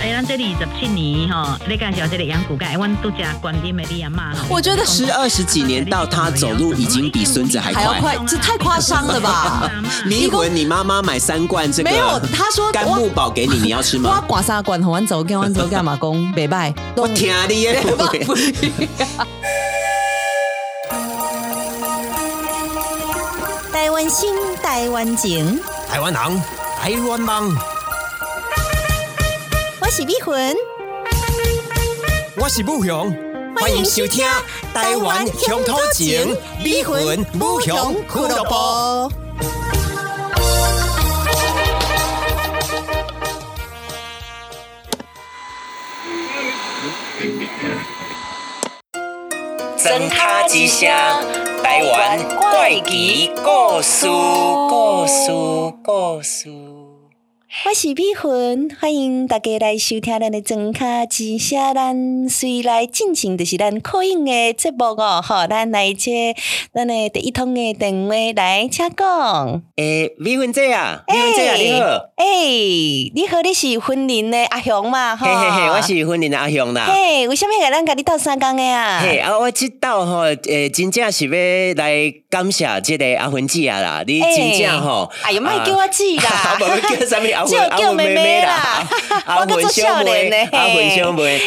哎，咱这里二十七年吼，你介绍这个杨古盖，阮都家观音的你阿妈。我觉得十二十几年到他走路已经比孙子还快，这太夸张了吧？迷魂，你妈妈买三罐这个没有？他说甘木宝给你，你要吃吗？我 刮三罐，完走跟完走干嘛工？拜拜。我听你耶！台湾心，台湾情，台湾人，台湾梦。我是美魂，我是武雄，欢迎收听《台湾乡土情》，美魂武雄俱乐部。真卡之声，台湾怪奇故事，故事，故事。我是美魂，欢迎大家来收听咱的装卡之声。咱随来进行就是咱口音的节目哦，好，咱来接咱的第一通的电话来请讲。诶，美魂姐啊，美魂姐啊，你好。诶，你好，你是婚林的阿雄嘛？嘿嘿嘿，我是婚林的阿雄啦。嘿，为什么个咱甲你斗三工的啊？嘿，啊，我知道吼，诶，真正是要来感谢即个阿魂姐啊啦，你真正吼，哎呀，莫叫我姐啦，叫什么阿？叫叫妹妹啦，我个做少年呢，阿文小妹，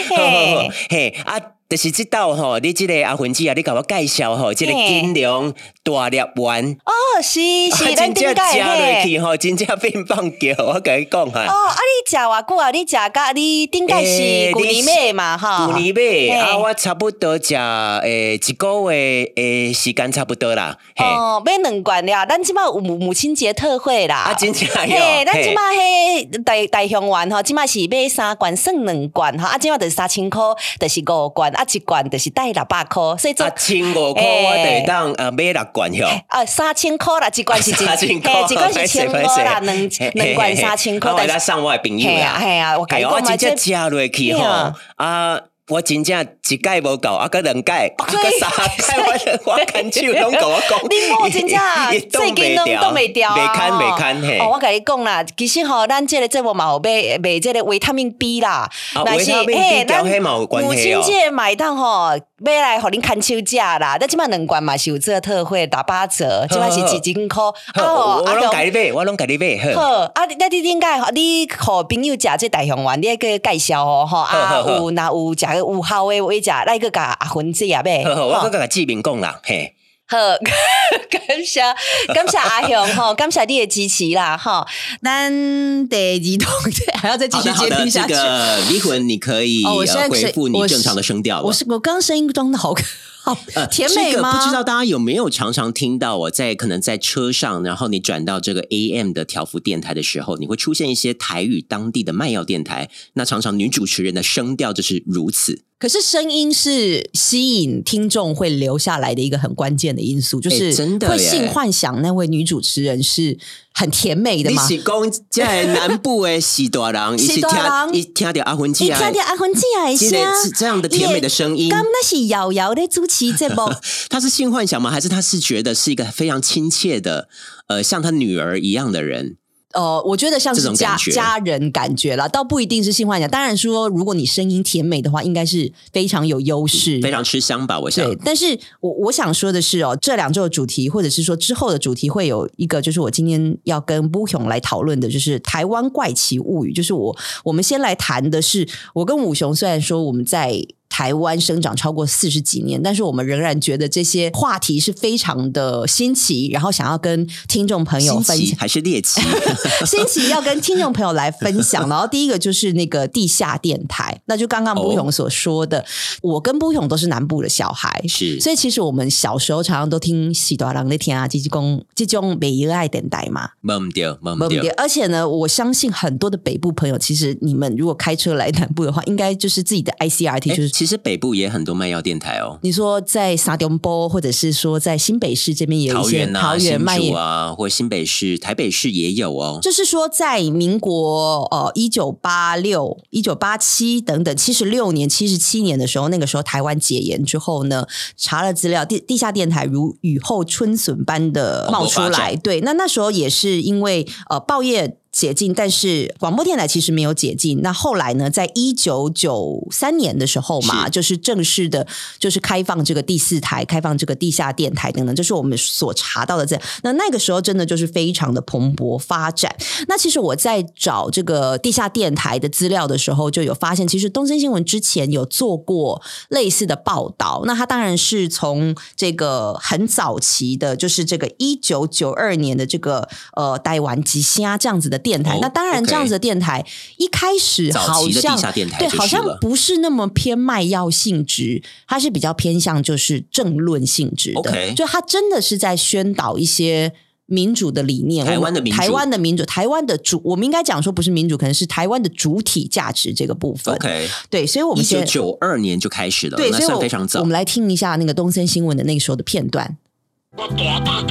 嘿，啊，就是知道吼，你即个阿云姐啊，你甲我介绍吼，即个金龙大粒丸，哦，是是，真正食落去吼，真正变棒叫，我甲你讲哈。哦，啊，你食偌久啊？你食甲你顶解是旧年尾嘛？吼，旧年尾啊，我差不多食诶一个月诶时间差不多啦。哦，买两罐了，咱即马有母亲节特惠啦。啊，真正嘿，咱即马嘿大大香丸吼，即马是买三罐算两罐哈，啊，即马就是三千箍，就是五罐，啊，一罐就是带六百箍，所以做千五箍我得当呃买六罐哟。啊，三千箍啦，一罐是一 千箍，一罐是 千五啦，两两罐三千箍。我来上我的朋友啊，系啊，我讲我真正食落去吼啊。我真正一届无够，啊，个两届，啊，个三届，我 我牵手拢甲我讲，你莫真正 最近拢都未掉，未看未看嘿。哦，我甲你讲啦，其实吼，咱即个节目嘛有买买这个维他命 B 啦，但是嘿，咱母亲节买当吼，买来互恁牵手食啦，但即码两罐嘛是有这个特惠打八折，即码是几千箍。啊，我拢甲你买，我拢甲你买。好，啊，你你应该你互朋友食这大雄丸，你爱个介绍哦，吼啊，有若有食。有效诶，我，食来个甲阿芬姐啊，买。我个甲志明讲啦，嘿。好，感谢感谢阿雄哈，感谢你的支持啦哈。咱第二通还要再继续接听下去。离婚你可以回复你正常的声调我是我刚声音装的好。好，甜美吗？不知道大家有没有常常听到我在可能在车上，然后你转到这个 AM 的调幅电台的时候，你会出现一些台语当地的卖药电台。那常常女主持人的声调就是如此。可是声音是吸引听众会留下来的一个很关键的因素，就是真的会性幻想那位女主持人是很甜美的吗？你是讲在南部的喜多郎，喜多郎一听到阿魂姐，一听到阿魂姐的声，这样的甜美的声音，刚那是瑶瑶的主持这不，他是性幻想吗？还是他是觉得是一个非常亲切的，呃，像他女儿一样的人？呃，我觉得像是家家人感觉了，倒不一定是性幻想。当然说，如果你声音甜美的话，应该是非常有优势，非常吃香吧？我想。对，但是我我想说的是哦，这两周的主题，或者是说之后的主题，会有一个，就是我今天要跟布雄来讨论的，就是台湾怪奇物语。就是我我们先来谈的是，我跟武雄虽然说我们在。台湾生长超过四十几年，但是我们仍然觉得这些话题是非常的新奇，然后想要跟听众朋友分享，还是猎奇？新奇要跟听众朋友来分享。然后第一个就是那个地下电台，那就刚刚布勇所说的，我跟布勇都是南部的小孩，是，所以其实我们小时候常常都听喜多郎那天啊，这种这种每一爱电台嘛，忘不掉，忘不掉。而且呢，我相信很多的北部朋友，其实你们如果开车来南部的话，应该就是自己的 ICRT 就是。其实北部也很多卖药电台哦。你说在沙东波，或者是说在新北市这边也有一些桃园卖药啊，或新北市、台北市也有哦。就是说，在民国呃一九八六、一九八七等等七十六年、七十七年的时候，那个时候台湾解严之后呢，查了资料，地地下电台如雨后春笋般的冒出来。对，那那时候也是因为呃报业。解禁，但是广播电台其实没有解禁。那后来呢，在一九九三年的时候嘛，是就是正式的，就是开放这个第四台，开放这个地下电台等等，这是我们所查到的这。那那个时候真的就是非常的蓬勃发展。那其实我在找这个地下电台的资料的时候，就有发现，其实东森新闻之前有做过类似的报道。那它当然是从这个很早期的，就是这个一九九二年的这个呃台湾吉虾这样子的电台。哦那当然这样子的电台一开始好像地下电台对，好像不是那么偏卖药性质，它是比较偏向就是政论性质的。OK 就它真的是在宣导一些。民主的理念，台湾的民主台湾的民主，台湾的主，我们应该讲说不是民主，可能是台湾的主体价值这个部分。OK，对，所以我一九九二年就开始了，对，所以我非常早我们。来听一下那个东森新闻的那个时候的片段。我大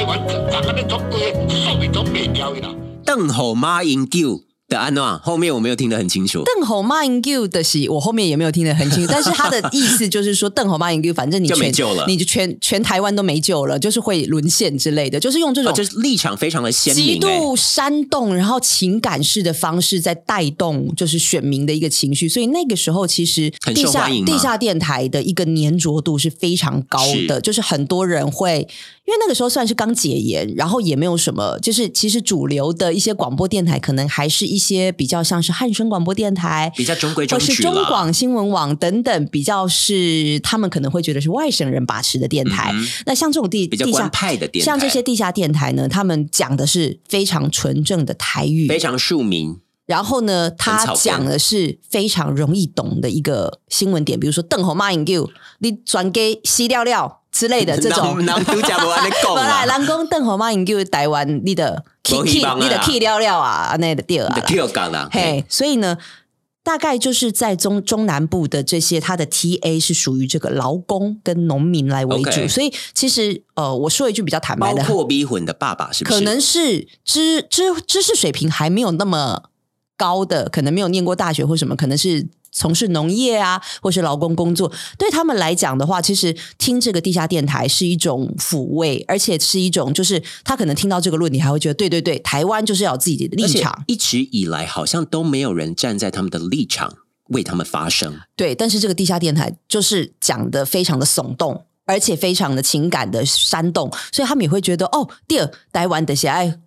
台湾人安尼总规个数面总灭掉伊啦。邓吼马英九的安诺，后面我没有听得很清楚。邓侯骂英 Q 的戏，我后面也没有听得很清楚，但是他的意思就是说，邓侯骂英 Q，反正你就没全救了你就全全台湾都没救了，就是会沦陷之类的，就是用这种哦，就是立场非常的鲜极明、欸，度煽动，然后情感式的方式在带动，就是选民的一个情绪。所以那个时候，其实地下地下电台的一个粘着度是非常高的，是就是很多人会，因为那个时候算是刚解严，然后也没有什么，就是其实主流的一些广播电台，可能还是一些比较像是汉声广播电台，比较中规中或是。中广新闻网等等，比较是他们可能会觉得是外省人把持的电台。嗯那像这种地比较官派的电台像这些地下电台呢，他们讲的是非常纯正的台语，非常庶民，然后呢，他讲的是非常容易懂的一个新闻点，比如说邓红骂引 Q，你转给西料料之类的这种。南都讲不完的狗 本来啦，人讲邓红骂引 Q 台湾，你的啊你的 key 料料啊，那的第二你的啊。Q 讲啦，嘿嘿，所以呢，大概就是在中中南部的这些，它的 TA 是属于这个劳工跟农民来为主所以其实呃，我说一句比较坦白的，包括逼混的爸爸是不是？可能是知知知识水平还没有那么高的，可能没有念过大学或什么，可能是。从事农业啊，或是劳工工作，对他们来讲的话，其实听这个地下电台是一种抚慰，而且是一种，就是他可能听到这个论点，还会觉得，对对对，台湾就是要有自己的立场，一直以来好像都没有人站在他们的立场为他们发声。对，但是这个地下电台就是讲的非常的耸动，而且非常的情感的煽动，所以他们也会觉得哦，第二台湾的喜爱。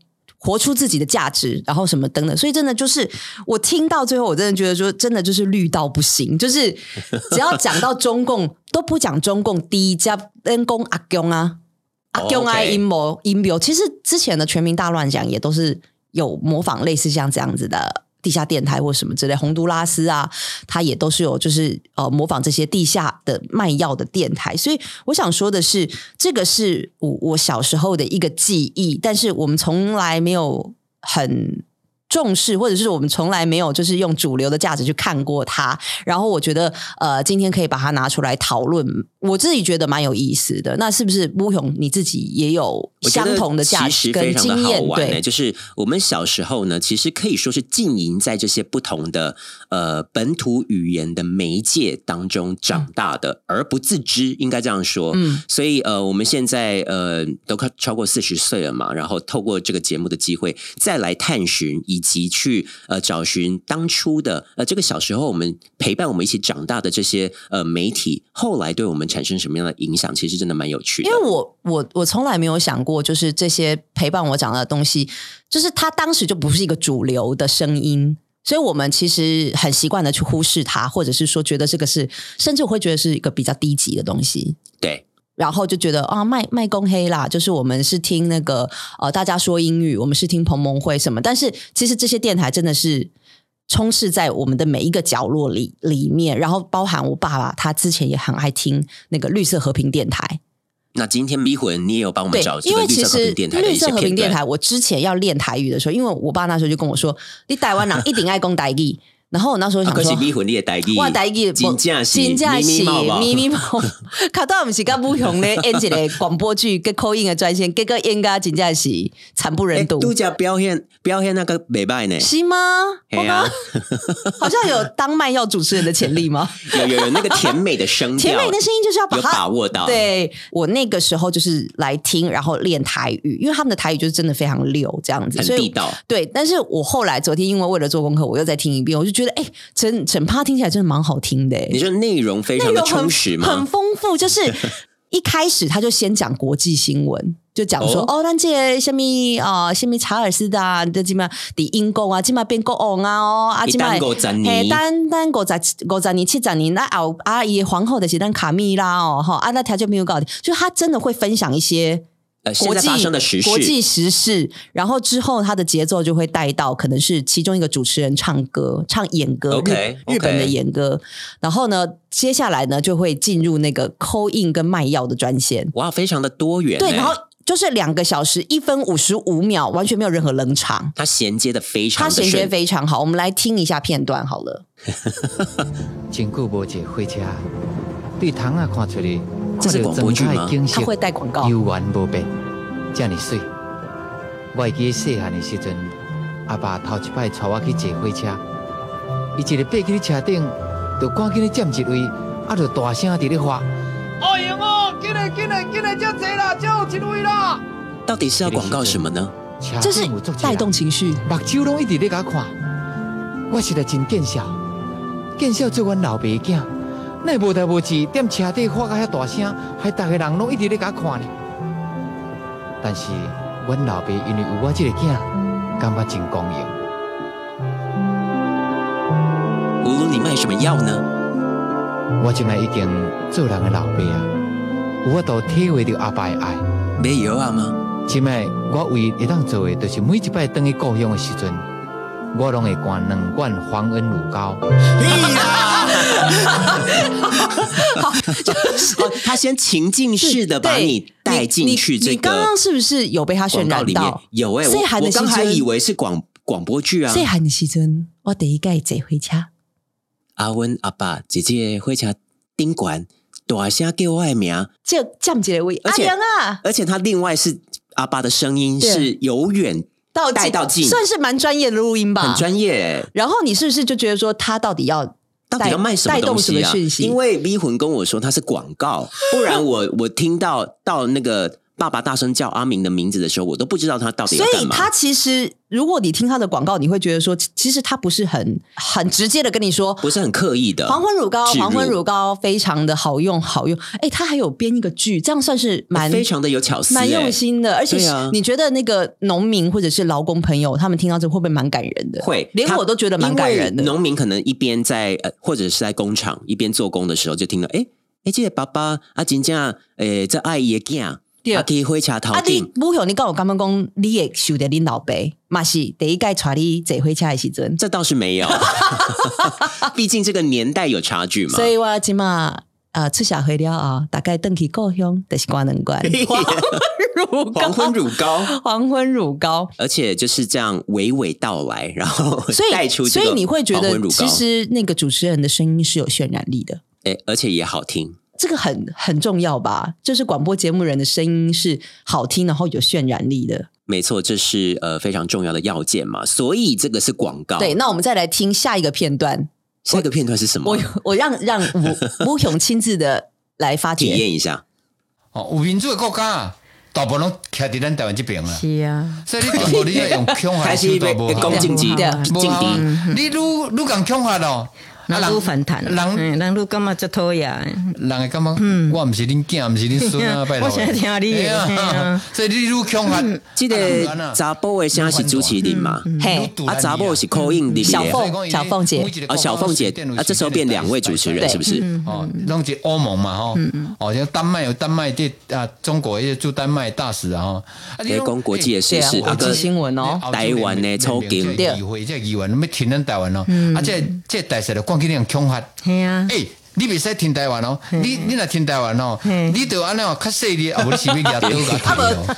活出自己的价值，然后什么等等，所以真的就是我听到最后，我真的觉得说，真的就是绿到不行，就是 只要讲到中共，都不讲中共第一家恩公阿公啊，阿公啊阴谋阴谋。其实之前的全民大乱讲也都是有模仿类似像这样子的地下电台或什么之类，洪都拉斯啊，它也都是有就是呃模仿这些地下的卖药的电台。所以我想说的是，这个是我我小时候的一个记忆，但是我们从来没有很。重视，或者是我们从来没有就是用主流的价值去看过它，然后我觉得呃，今天可以把它拿出来讨论，我自己觉得蛮有意思的。那是不是乌勇你自己也有相同的价值跟经验？对，就是我们小时候呢，其实可以说是浸淫在这些不同的呃本土语言的媒介当中长大的，而不自知，应该这样说。嗯，所以呃，我们现在呃都快超过四十岁了嘛，然后透过这个节目的机会，再来探寻以及去呃找寻当初的呃这个小时候我们陪伴我们一起长大的这些呃媒体，后来对我们产生什么样的影响，其实真的蛮有趣的。因为我我我从来没有想过，就是这些陪伴我长大的东西，就是它当时就不是一个主流的声音。所以我们其实很习惯的去忽视它，或者是说觉得这个是，甚至我会觉得是一个比较低级的东西。对。然后就觉得啊，卖卖公黑啦，就是我们是听那个呃，大家说英语，我们是听彭蒙会什么，但是其实这些电台真的是充斥在我们的每一个角落里里面，然后包含我爸爸，他之前也很爱听那个绿色和平电台，那今天逼魂，你也有帮我们找，这因个绿色和为其实平电台的一绿色和。平电台，我之前要练台语的时候，因为我爸那时候就跟我说，你台湾人一定爱讲台语。然后我那时候想说，迷魂你的代语，我台语真正是真正是咪咪毛毛咪咪毛，卡到毋是甲武雄咧演一个广播剧，跟口音的专线，结果演甲真正是惨不忍哎，睹。度假表现表现那个美败呢？是吗？好像有当卖药主持人的潜力吗？有有有那个甜美的声调，甜美的声音就是要把它把握到。，对我那个时候就是来听，然后练台语，因为他们的台语就是真的非常溜，这样子，很地道。对。但是我后来昨天因为为了做功课，我又再听一遍，我就觉得哎，整整趴听起来真的蛮好听的，哎你说内容非常的充实很？丰富，就是 一开始他就先讲国际新闻。就讲说哦哦，咱这个什么啊，什么查尔斯的啊，这基本伫英国啊，今嘛变国王啊哦，啊今嘛他等五十年嘿，单单五十五十年、七十年，那后啊伊的皇后的是咱卡蜜拉哦，哈啊那条就没有搞定，就他真的会分享一些呃，现国际在发生的时事，国际时事，然后之后他的节奏就会带到可能是其中一个主持人唱歌，唱演歌 OK，日日本的演歌，然后呢，接下来呢就会进入那个扣印跟卖药的专线，哇，非常的多元欸。对，然后就是两个小时一分五十五秒，完全没有任何冷场。它衔接的非常的他衔接顺。非常好，我们来听一下片段好了。真久无坐火车，对窗啊看出去，这是广播剧吗？他会带广告，悠然无变，遮尔水。我会记得细汉的时阵，阿爸头一摆带我去坐火车，伊一个爬去的车顶，就赶紧咧占一位，啊，就大声伫咧喊：“哦用哦，进来进来进来，遮坐啦，遮有一位啦。到底是要广告什么呢？！”车这是带动情绪。目睭拢一直咧甲看，我实在真见笑，见笑做阮老爸的囝，那无代无志踮车底喊甲遐大声，还逐个人拢一直咧甲我看呢。但是阮老爸因为有我这个囝，感觉真光荣。无论，你卖什么药呢？我现在已经做人的老爸啊，有法度体会到阿爸的爱。没有啊吗？即摆我唯一会当做的，就是每一摆回去故乡的时阵，我拢会灌两罐黄恩乳膏。哦，他先情境式的把你带进去这你你刚刚是不是有被他渲染到？。有哎，我我刚才以为是广广播剧啊。细汉的时阵，我第一届坐回家，阿温阿爸姐姐会车宾馆大声叫我的名，这降一个位，阿而且啊，而且他另外是阿爸的声音是由远到带到近算是蛮专业的录音吧，很专业欸。然后你是不是就觉得说他到底要到底要卖什么东西啊？息？因为 V 魂跟我说他是广告，不然我 我听到到那个爸爸大声叫阿明的名字的时候，我都不知道他到底要干嘛。所以他其实，如果你听他的广告，你会觉得说，其其实他不是很很直接的跟你说。不是很刻意的。黄昏乳膏，黄昏乳膏非常的好用，好用。哎，他还有编一个剧，这样算是蛮非常的有巧思、蛮用欸心的。而且啊你觉得那个农民或者是劳工朋友，他们听到这会不会蛮感人的？会，他连我都觉得蛮感人的。农民可能一边在呃，或者是在工厂一边做工的时候，就听到，哎哎，这个爸爸啊，真正诶，这爱伊的囝，对啊，可以火车头啊，你顶，不晓你告我刚刚讲，你也受得恁老爸，嘛是第一届带你坐火车的时阵，这倒是没有，毕竟这个年代有差距嘛。所以我今嘛啊出社会了啊，大概登去故乡就是关两关。黄昏乳膏，黄昏乳膏。而且就是这样娓娓道来，然后所带出这个以你会觉得其实那个主持人的声音是有渲染力的，哎，而且也好听。这个很很重要吧？就是广播节目人的声音是好听，然后有渲染力的。没错，这是呃非常重要的要件嘛，所以这个是广告。对，那我们再来听下一个片段，下一个片段是什么我？我让让吴 吴雄亲自的来发体。验一下。哦，有民主的国家啊，大部分拢徛伫咱台湾这边啊。是啊，所以你中国你要用恐吓开始被手段无攻击击对劲敌，你愈愈讲恐吓咯，人愈反弹，人嗯，人愈感觉足讨厌。人会感觉我毋是恁囝，毋是恁孙啊，拜托。我现在听你所以你愈恐吓，这个啊。查甫的声是主持人嘛？嘿，啊，查甫是口音里面小凤小凤姐。啊，小凤姐啊，这时候变两位主持人是不是？哦，弄一欧盟嘛吼，哦，像丹麦有丹麦的啊，中国也驻丹麦大使啊吼，啊在讲国际的时事，对啊国际新闻哦。台湾的抽筋对，议会这议员要听咱台湾哦，啊，这这大使就赶紧让恐吓，系啊，诶。你袂使听台湾哦，你你若听台湾哦，嗯你就安尼哦，较细腻，啊，无你是要举刀 甲踢哦，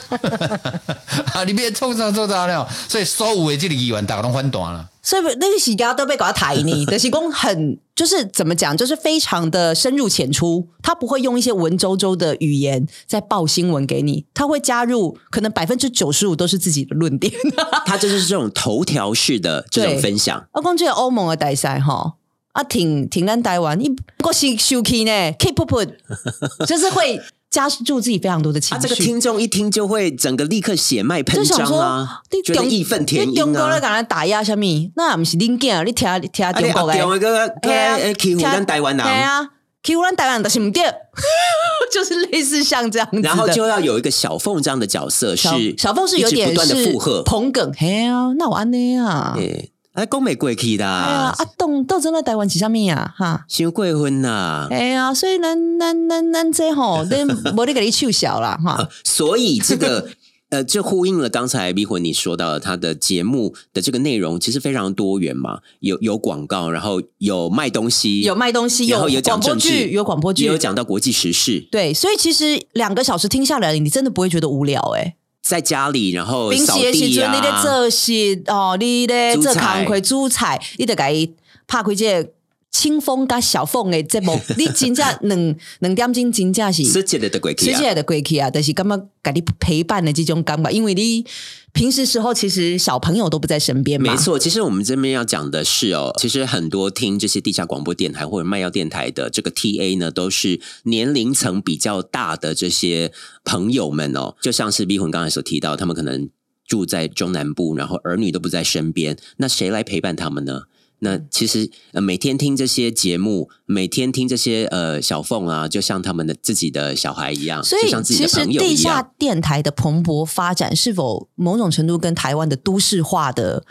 啊，你别创啥创啥了，所以所有的这个议员大家拢反弹了。所以那个洗家都被搞到台呢，德西公很就是怎么讲，就是非常的深入浅出，他不会用一些文绉绉的语言在报新闻给你，他会加入可能百分之九十五都是自己的论点。他就是这种头条式的这种分享。阿公这个欧盟的大赛哈，啊，挺挺咱台湾，一个是休气呢，keep put，就是会加注自己非常多的情啊，绪。这个听众一听就会整个立刻血脉喷张啊，，你中觉得义愤填膺你中国咧，啊。敢来打压什么？那不是恁囝，你听你听啊，你中国的。阿中一个嘿啊呃欺负咱台湾对人，啊，欺负咱台湾人但是唔对，就是类似像这样子的。然后就要有一个小凤这样的角色，小是小凤是有点不断的是附和，捧梗，嘿啊，那我安尼啊，对，哎，讲美过去啦哎呀，啊，啊，动斗争在台湾是啥物啊？哈，伤过分呐。哎呀，所以咱咱咱咱这吼，咱无得给你取消啦，哈，所以这个呃，这呼应了刚才逼魂你说到的，他的节目的这个内容其实非常多元嘛，有有广告，然后有卖东西，有卖东西，然后有广播剧，有广播剧，也有讲到国际时事，对，所以其实两个小时听下来，你真的不会觉得无聊哎、在家里然后扫的时阵，地啊，你咧做事哦，你咧做工课煮菜，你得给拍开这个清风加小凤的节目，你真正两两点钟真正是直接的的过去啊。直接的过去啊，但是感觉给你陪伴的这种感觉，因为你平时时候其实小朋友都不在身边嘛，没错，其实我们这边要讲的是哦，其实很多听这些地下广播电台或者卖药电台的这个 TA 呢，都是年龄层比较大的这些朋友们哦，就像是逼魂刚才所提到，他们可能住在中南部，然后儿女都不在身边，那谁来陪伴他们呢？那其实呃，每天听这些节目，每天听这些呃小凤啊，就像他们的自己的小孩一样，所以就像自己其实的朋友一地下。电台的蓬勃发展，是否某种程度跟台湾的都市化的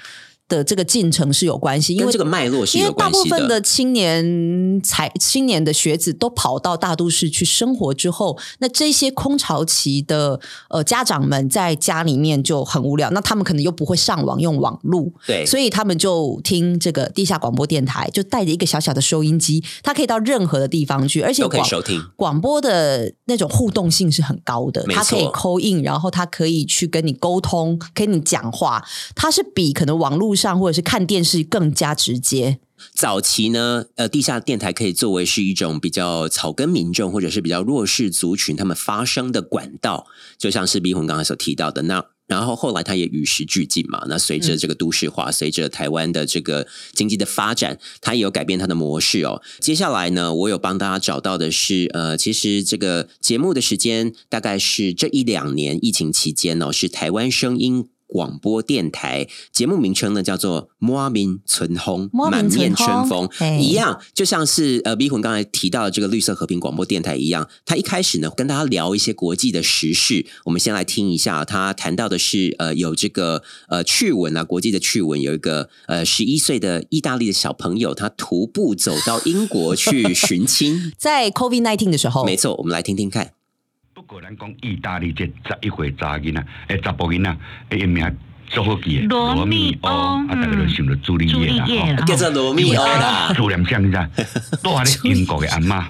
的这个进程是有关系？因为这个脉络是有因为大。部分的青年才青年的学子都跑到大都市去生活之后，那这些空巢期的呃家长们在家里面就很无聊，那他们可能又不会上网用网路，对，所以他们就听这个地下广播电台，就带着一个小小的收音机，它可以到任何的地方去，而且都可以广收听。广播的那种互动性是很高的，没它可以错扣印，然后它可以去跟你沟通，跟你讲话，它是比可能网络上或者是看电视更加直接。早期呢，呃，地下电台可以作为是一种比较草根民众或者是比较弱势族群他们发声的管道，就像是逼红刚才所提到的那。然后后来它也与时俱进嘛，那随着这个都市化，随着台湾的这个经济的发展，它也有改变它的模式哦。接下来呢，我有帮大家找到的是，呃，其实这个节目的时间大概是这一两年疫情期间哦，是台湾声音。广播电台节目名称呢叫做“满面春风，满面春风春风”，嘿一样，就像是呃 B 魂刚才提到的这个绿色和平广播电台一样，他一开始呢跟大家聊一些国际的时事。我们先来听一下，他谈到的是呃有这个呃趣闻啊，国际的趣闻，有一个呃十一岁的意大利的小朋友，他徒步走到英国去寻亲。在 COVID nineteen 的时候，没错，我们来听听看。不过咱讲意大利这十一岁查囡仔，诶查甫囡仔，诶伊名足好记诶，罗密欧。啊，大家就想着朱丽叶啦，丽叶啦。吼。叫做罗密欧啦，朱念啥你知？住喺咧英国嘅阿嬷，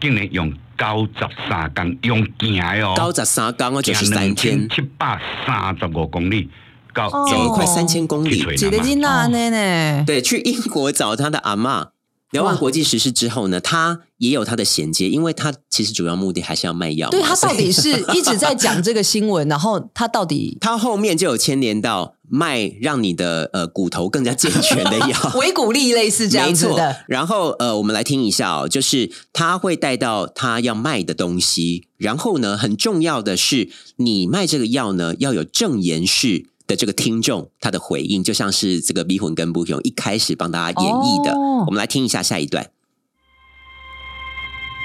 竟然用九十三公用行诶哦，九十三公哦，就是三千，七百三十五公里，到哦走了快三千公里。几个金娜呢呢？对，去英国找他的阿嬷。聊完哇国际时事之后呢，他也有他的衔接，因为他其实主要目的还是要卖药嘛。对他到底是一直在讲这个新闻，然后他到底 他后面就有牵连到卖让你的呃骨头更加健全的药。维骨力类似这样子的，，然后呃，我们来听一下哦，就是他会带到他要卖的东西，然后呢，很重要的是，你卖这个药呢，要有证言式的这个听众他的回应，就像是这个迷魂跟不雄一开始帮大家演绎的，哦我们来听一下下一段。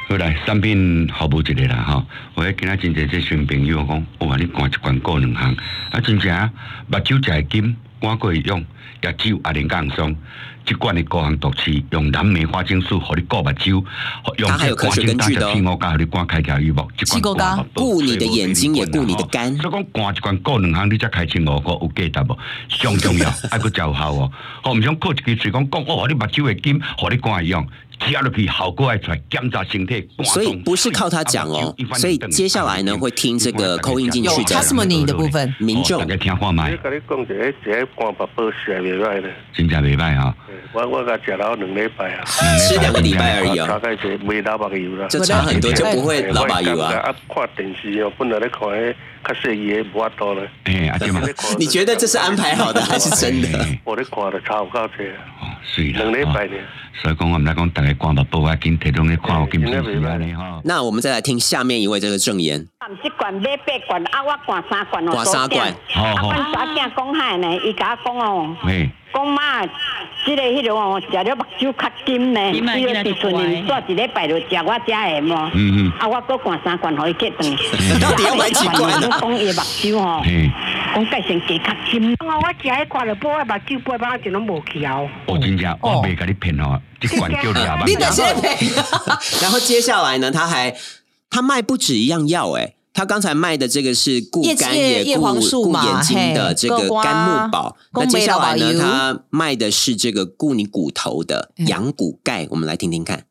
好来，产品服务一个啦吼。我迄今仔真侪这群朋友讲，你灌一罐过两项，啊真正啊，目睭食会金，碗过会用，也只有阿玲讲松。一罐的高行毒气，用蓝莓花青素，互你顾目睭，用它还有科学根据的哦四五加，互你肝开条羽毛，一四五加顾你的眼睛也顾你的肝所以讲灌一罐过两项，你才开清五个有价值无？上重要，还佫有效哦。我，毋想靠一支嘴讲讲，哦，你目睭会金，互你肝会用。吃落去效果爱出来，检查身体。所以不是靠他讲哦，所以接下来呢会听这个口音进去的 testimony 的部分，民众大家听看卖我，甲你讲者，迄一个肝白宝食袂歹咧。真正袂歹啊。我我甲食了两礼拜啊，吃两个礼拜而已差哦，开者袂老目油啦。就差很多，就不会老白油啊。啊，看电视哦，本来咧看迄较细个无法度咧。哎，阿对嘛，你觉得这是安排好的还是真的？我咧看着差有够济啊，哦，是啦。两礼拜呢。所以讲，我们来讲，大家看目报啊，紧提供你看，有金神是安尼吼。那我们再来听下面一位这个证言，一罐买八罐，啊，我管三罐哦，灌三罐啊，好好。阮查囝讲遐呢，伊甲我讲哦，嘿，讲妈，即个迄种哦，食了目睭较金呢，伊个今仔时阵就乖煞一礼拜就食我遮的嘛，嗯嗯，啊，我搁灌三罐，互伊结顿。到底要买几罐啊讲伊的目睭吼，嘿，讲改成加较金。我我食迄罐了，补我目睭八百就拢无去哦。我真正我袂甲你骗吼，这罐叫你阿爸。你的先赔。然后接下来呢，他还他卖不止一样药哎。他刚才卖的这个是固肝叶叶顾黄素嘛顾眼睛的这个肝木宝，那接下来呢，他卖的是这个固你骨头的嗯。羊骨钙，我们来听听看。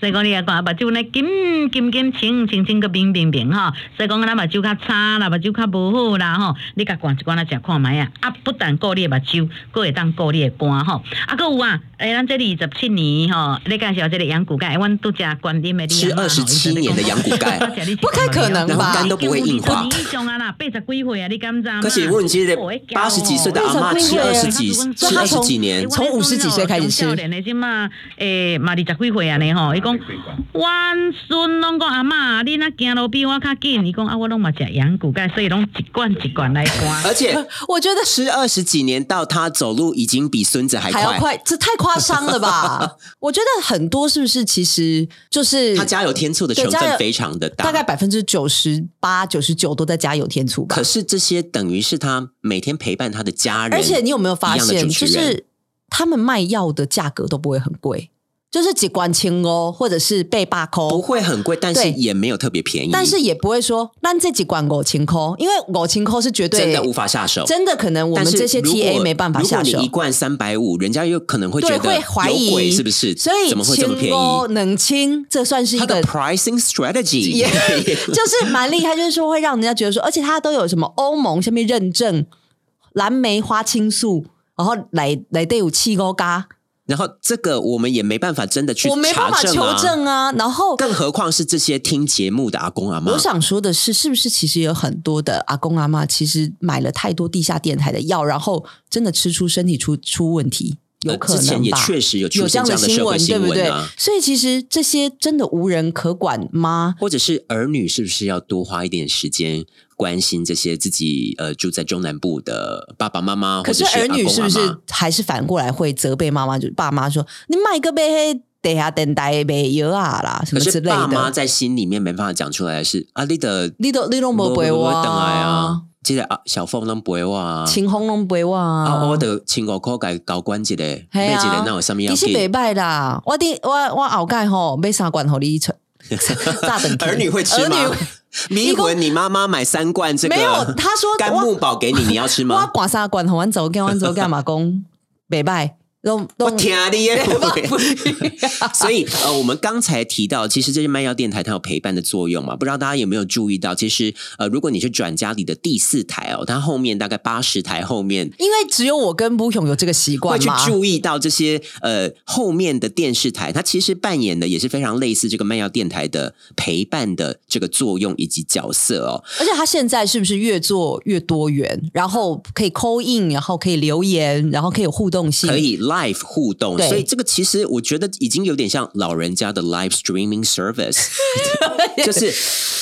所以讲你啊，看目睭呢金金金清清清个冰冰冰吼，所以讲咱目睭较差啦，目睭较无好啦吼，你甲灌一罐来食看卖啊，啊不但顾你的目睭，佫会当顾你的肝吼，啊佫有啊，诶，咱这二十七年吼，你介绍这个羊骨钙，阮拄食观音的吃二十七年的羊骨钙。不太可能吧？然后肝都不会硬化。八十几岁啊，你敢知吗？可是问题是八十几岁的阿妈吃二十几吃二十几年，从五十几岁开始吃。少年的即嘛，诶，嘛二十几岁安尼吼，伊讲，阮孙拢讲阿嬷，你若行路比我较紧，伊讲啊，我拢嘛食羊骨钙，所以拢一罐一罐来灌。而且 我觉得十二十几年到他走路已经比孙子还快。还要快，这太夸张了吧？我觉得很多是不是其实就是他加油添醋的成分非常的大，大概百分之九十八、九十九都在加油添醋吧可。是这些等于是他每天陪伴他的家人，而且你有没有发现，就是他们卖药的价格都不会很贵，就是几罐清哦，或者是被罢扣，不会很贵，但是也没有特别便宜，但是也不会说那这几罐五清扣，因为五清扣是绝对真的无法下手。真的可能我们这些 TA 没办法下手如果你一。罐三百五，人家有可能会觉，得会怀疑是不是？所以怎么会这么便宜？冷清，这算是一个 pricing strategy 也就是蛮厉害，就是说会让人家觉得说，而且它都有什么欧盟下面认证蓝莓花青素，然后来来对有气沟嘎，然后这个我们也没办法真的去我没办法求证啊。然后更何况是这些听节目的阿公阿妈。我想说的是，是不是其实有很多的阿公阿妈其实买了太多地下电台的药，然后真的吃出身体出出问题，有可呃之前也？确实有出有这样现这样的新闻，对不对。所以其实这些真的无人可管吗？或者是儿女是不是要多花一点时间关心这些自己呃住在中南部的爸爸妈妈？可是儿女是不是还是反过来会责备妈妈？就是爸妈说你买个杯黑等下等待没有啊啦，什么之类的。爸妈在心里面没办法讲出来的是啊，你的你都你都没陪我等来啊啊，，记得啊，小凤拢陪我啊，青红拢陪我啊。啊，我的千五块改搞关一个，嘿买一个啊那有什么要其实袂紧？歹啦，我顶我我后盖吼买三罐互你出，炸等儿女会吃吗？女？迷魂，你妈妈买三罐这个没有，他说 干木宝给你，你要吃吗？我吗？灌三罐，互阮走跟阮走干嘛讲袂歹，都都我听你耶！所以呃，我们刚才提到，其实这些卖药电台它有陪伴的作用嘛？不知道大家有没有注意到？其实呃，如果你是转家里的第四台哦，它后面大概八十台后面因为只有我跟布雄有这个习惯会去。注意到这些呃后面的电视台，它其实扮演的也是非常类似这个卖药电台的陪伴的这个作用以及角色哦。而且他现在是不是越做越多元？然后可以 call in，然后可以留言，然后可以有互动性，可以 live 互动，所以这个其实我觉得已经有点像老人家的 live streaming service，就是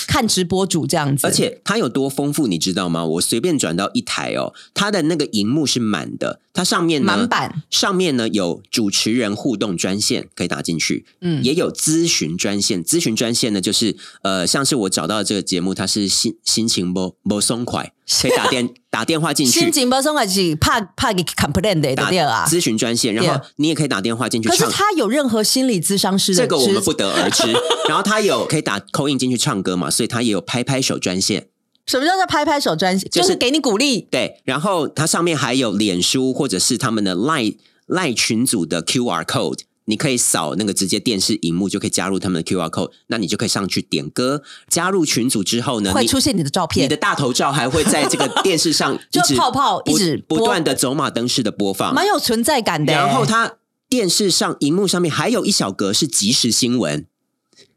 看直播主这样子。而且它有多丰富，你知道吗？我随便转到一台哦，它的那个荧幕是满的，它上面满版，上面呢有主持人互动专线可以打进去，嗯也有咨询专线。咨询专线呢，就是呃，像是我找到的这个节目，它是心心情不不松快，可以打电 打电话进去心。情不松还是怕怕给 complain 的打对啊。咨询专线，然后你也可以打电话进去可是。他有任何心理咨商师的这个我们不得而知。然后他有可以打扣印进去唱歌嘛，所以他也有拍拍手专线。什么叫做拍拍手专线？就就是是给你鼓励。对，然后它上面还有脸书或者是他们的赖赖群组的 QR code，你可以扫那个直接电视荧幕就可以加入他们的 QR code，那你就可以上去点歌，加入群组之后呢，你会出现你的照片。你的大头照还会在这个电视上 就一直泡泡一直播。不断的走马灯式的播放，蛮有存在感的。然后，它电视上荧幕上面还有一小格是即时新闻，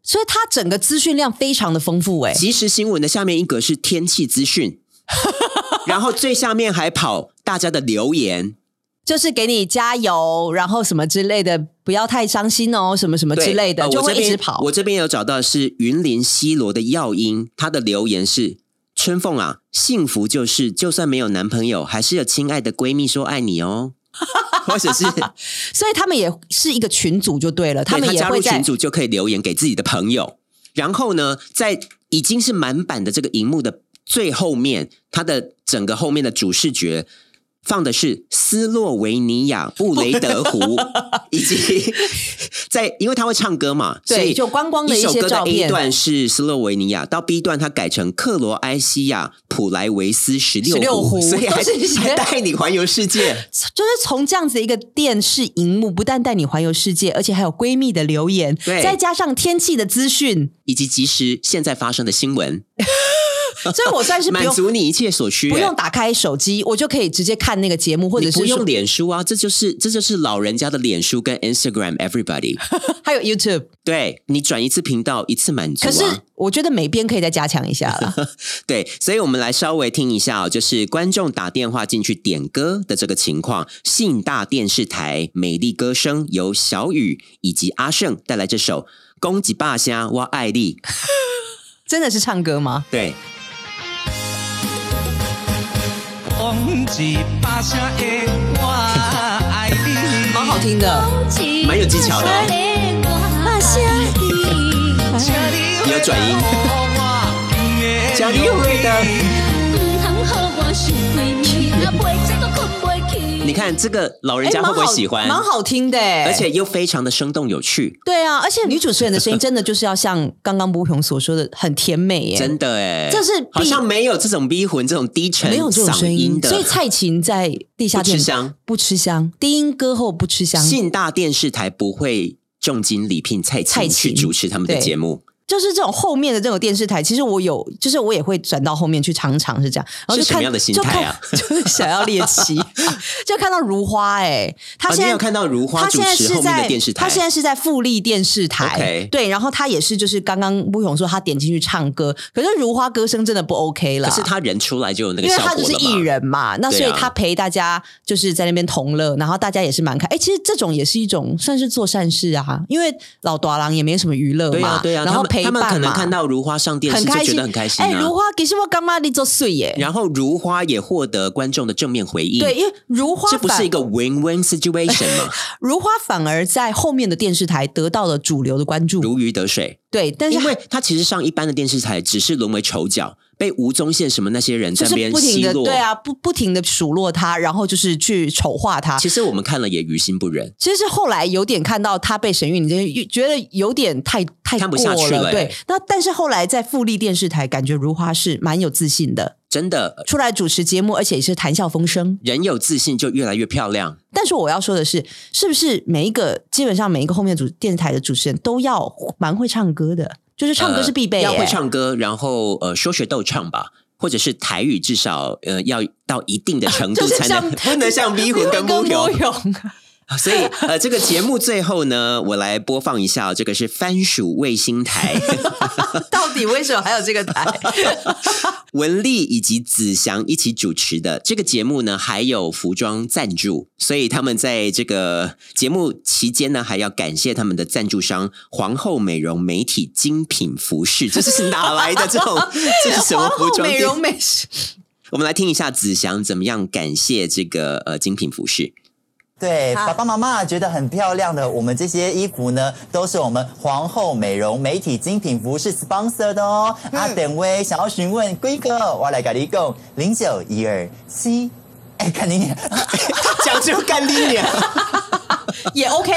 所以它整个资讯量非常的丰富，哎，即时新闻的下面一格是天气资讯，然后最下面还跑大家的留言。就是给你加油，然后什么之类的，不要太伤心哦，什么什么之类的，呃就一直跑。我这边有找到是云林西罗的耀英，她的留言是：春凤啊，幸福就是就算没有男朋友，还是有亲爱的闺蜜说爱你哦。或者是所以他们也是一个群组就对了，他对们也会在加入群组就可以留言给自己的朋友。然后呢，在已经是满版的这个荧幕的最后面，它的整个后面的主视觉放的是斯洛维尼亚布雷德湖，以及在因为他会唱歌嘛，所以就观光的一一首歌的 A 片段是斯洛维尼亚，到 B 段他改成克罗埃西亚普莱维斯十六16湖所以还是还带你环游世界。就是从这样子一个电视荧幕，不但带你环游世界，而且还有闺蜜的留言，对再加上天气的资讯，以及即时现在发生的新闻，所以我算是满足你一切所需、不欸用打开手机，我就可以直接看那个节目，或者是不用脸书啊，这就是这就是老人家的脸书跟 Instagram everybody。还有 YouTube。对你转一次频道一次满足可是啊。我觉得每边可以再加强一下了。对，所以我们来稍微听一下哦，就是观众打电话进去点歌的这个情况。信大电视台美丽歌声由小雨以及阿胜带来这首《恭喜霸虾我爱你》。真的是唱歌吗？对，往一把声的我爱你，蛮好听的，蛮有技巧的哦。你有转音，加油会的。你看这个老人家哎会不会喜欢？蛮好听的哎，而且又非常的生动有趣，对啊，而且女主持人的声音真的就是要像刚刚波雄所说的，很甜美耶，真的哎，这是好像没有这种逼魂、这种低沉、没有这种声音的。所以蔡琴在地下不吃香，不吃香，低音歌后不吃香，信大电视台不会重金礼聘蔡琴去主持他们的节目，就是这种后面的这种电视台，其实我有，就是我也会转到后面去常常是这样，然后就是看什么样的心态啊？就看就是想要猎奇，就看到如花哎、他现在、啊有看到如花他现在是主持后面的在电视台？他现在是在富丽电视台。对，然后他也是就是刚刚不勇说他点进去唱歌，可是如花歌声真的不 OK 了，可是他人出来就有那个因为他就是艺人嘛，那所以他陪大家就是在那边同乐，然后大家也是蛮开。哎，其实这种也是一种算是做善事啊，因为老朵郎也没什么娱乐嘛，对啊对啊，然后他们他陪伴嘛，们可能看到如花上电视就觉得很开心哎，啊如。花其实我干嘛你做碎耶？然后如花也获得观众的正面回应，对，因为如花反这不是一个 win-win situation 吗？如花反而在后面的电视台得到了主流的关注，如鱼得水。对，但是因为他其实上一般的电视台只是沦为丑角，被吴宗宪什么那些人就是在那边不停的奚落。对啊，不不停的数落他，然后就是去丑化他。其实我们看了也于心不忍。其实后来有点看到他被沈玉玲这些，觉得有点太太看不过下去了欸对，那但是后来在富丽电视台，感觉如花是蛮有自信的，真的，出来主持节目，而且也是谈笑风生。人有自信就越来越漂亮。但是我要说的是，是不是每一个基本上每一个后面主电视台的主持人都要蛮会唱歌的？就是唱歌是必备、呃要会唱歌，然后呃说学逗唱吧，或者是台语至少呃要到一定的程度 就是才能，像不能像 迷魂跟跟不勇。勇，所以 呃，这个节目最后呢，我来播放一下，这个是番薯卫星台。到底为什么还有这个台？文丽以及子祥一起主持的这个节目呢，还有服装赞助，所以他们在这个节目期间呢，还要感谢他们的赞助商皇后美容媒体精品服饰。这是哪来的这种？这是什么服装店？美容美食？我们来听一下子祥怎么样感谢这个呃精品服饰。对，爸爸妈妈觉得很漂亮的，我们这些衣服呢，都是我们皇后美容媒体精品服饰 sponsor 的哦。啊，等威想要询问规格，我来跟你讲，零九一二七，哎，看你 讲出干你娘！也 OK。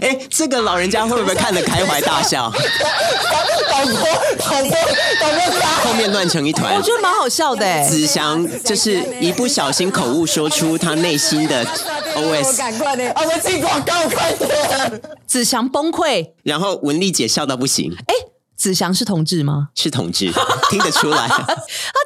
哎，这个老人家会不会看得开怀大笑？导播，导播，导播打后面乱成一团我。觉得蛮好笑的哎。子祥就是一不小心口误说出他内心的 OS，赶快呢！啊，我进广告，快点！子祥崩溃。然后文丽姐笑到不行，哎，子祥是同志吗？是同志，听得出来。他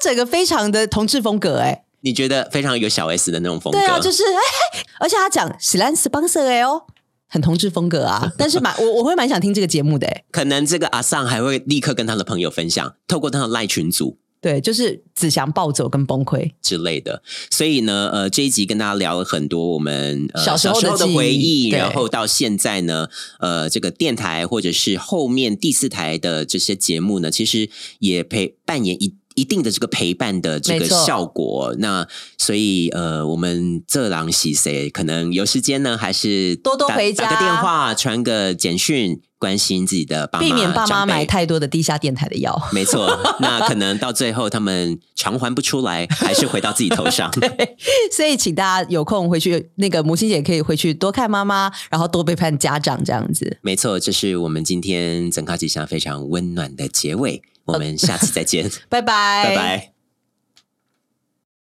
整个非常的同志风格，哎，你觉得非常有小 S 的那种风格？对啊，就是哎，而且他讲史兰斯邦瑟哎哦，很同志风格啊。但是蛮我我会蛮想听这个节目的，哎，可能这个阿尚还会立刻跟他的朋友分享，透过他的赖群组。对，就是子祥暴走跟崩溃之类的，所以呢，呃，这一集跟大家聊了很多我们、呃、小时候的回忆，然后到现在呢，呃，这个电台或者是后面第四台的这些节目呢，其实也陪扮演一。一定的这个陪伴的这个效果，那所以呃，我们这狼喜谁可能有时间呢，还是多多回家打个电话，传个简讯，关心自己的爸妈，避免爸妈买太多的地下电台的药。没错，那可能到最后他们偿还不出来，还是回到自己头上。所以，请大家有空回去，那个母亲节可以回去多看妈妈，然后多背叛家长，这样子。没错，这是我们今天整卡吉祥非常温暖的结尾。我们下次再见，拜拜，拜拜。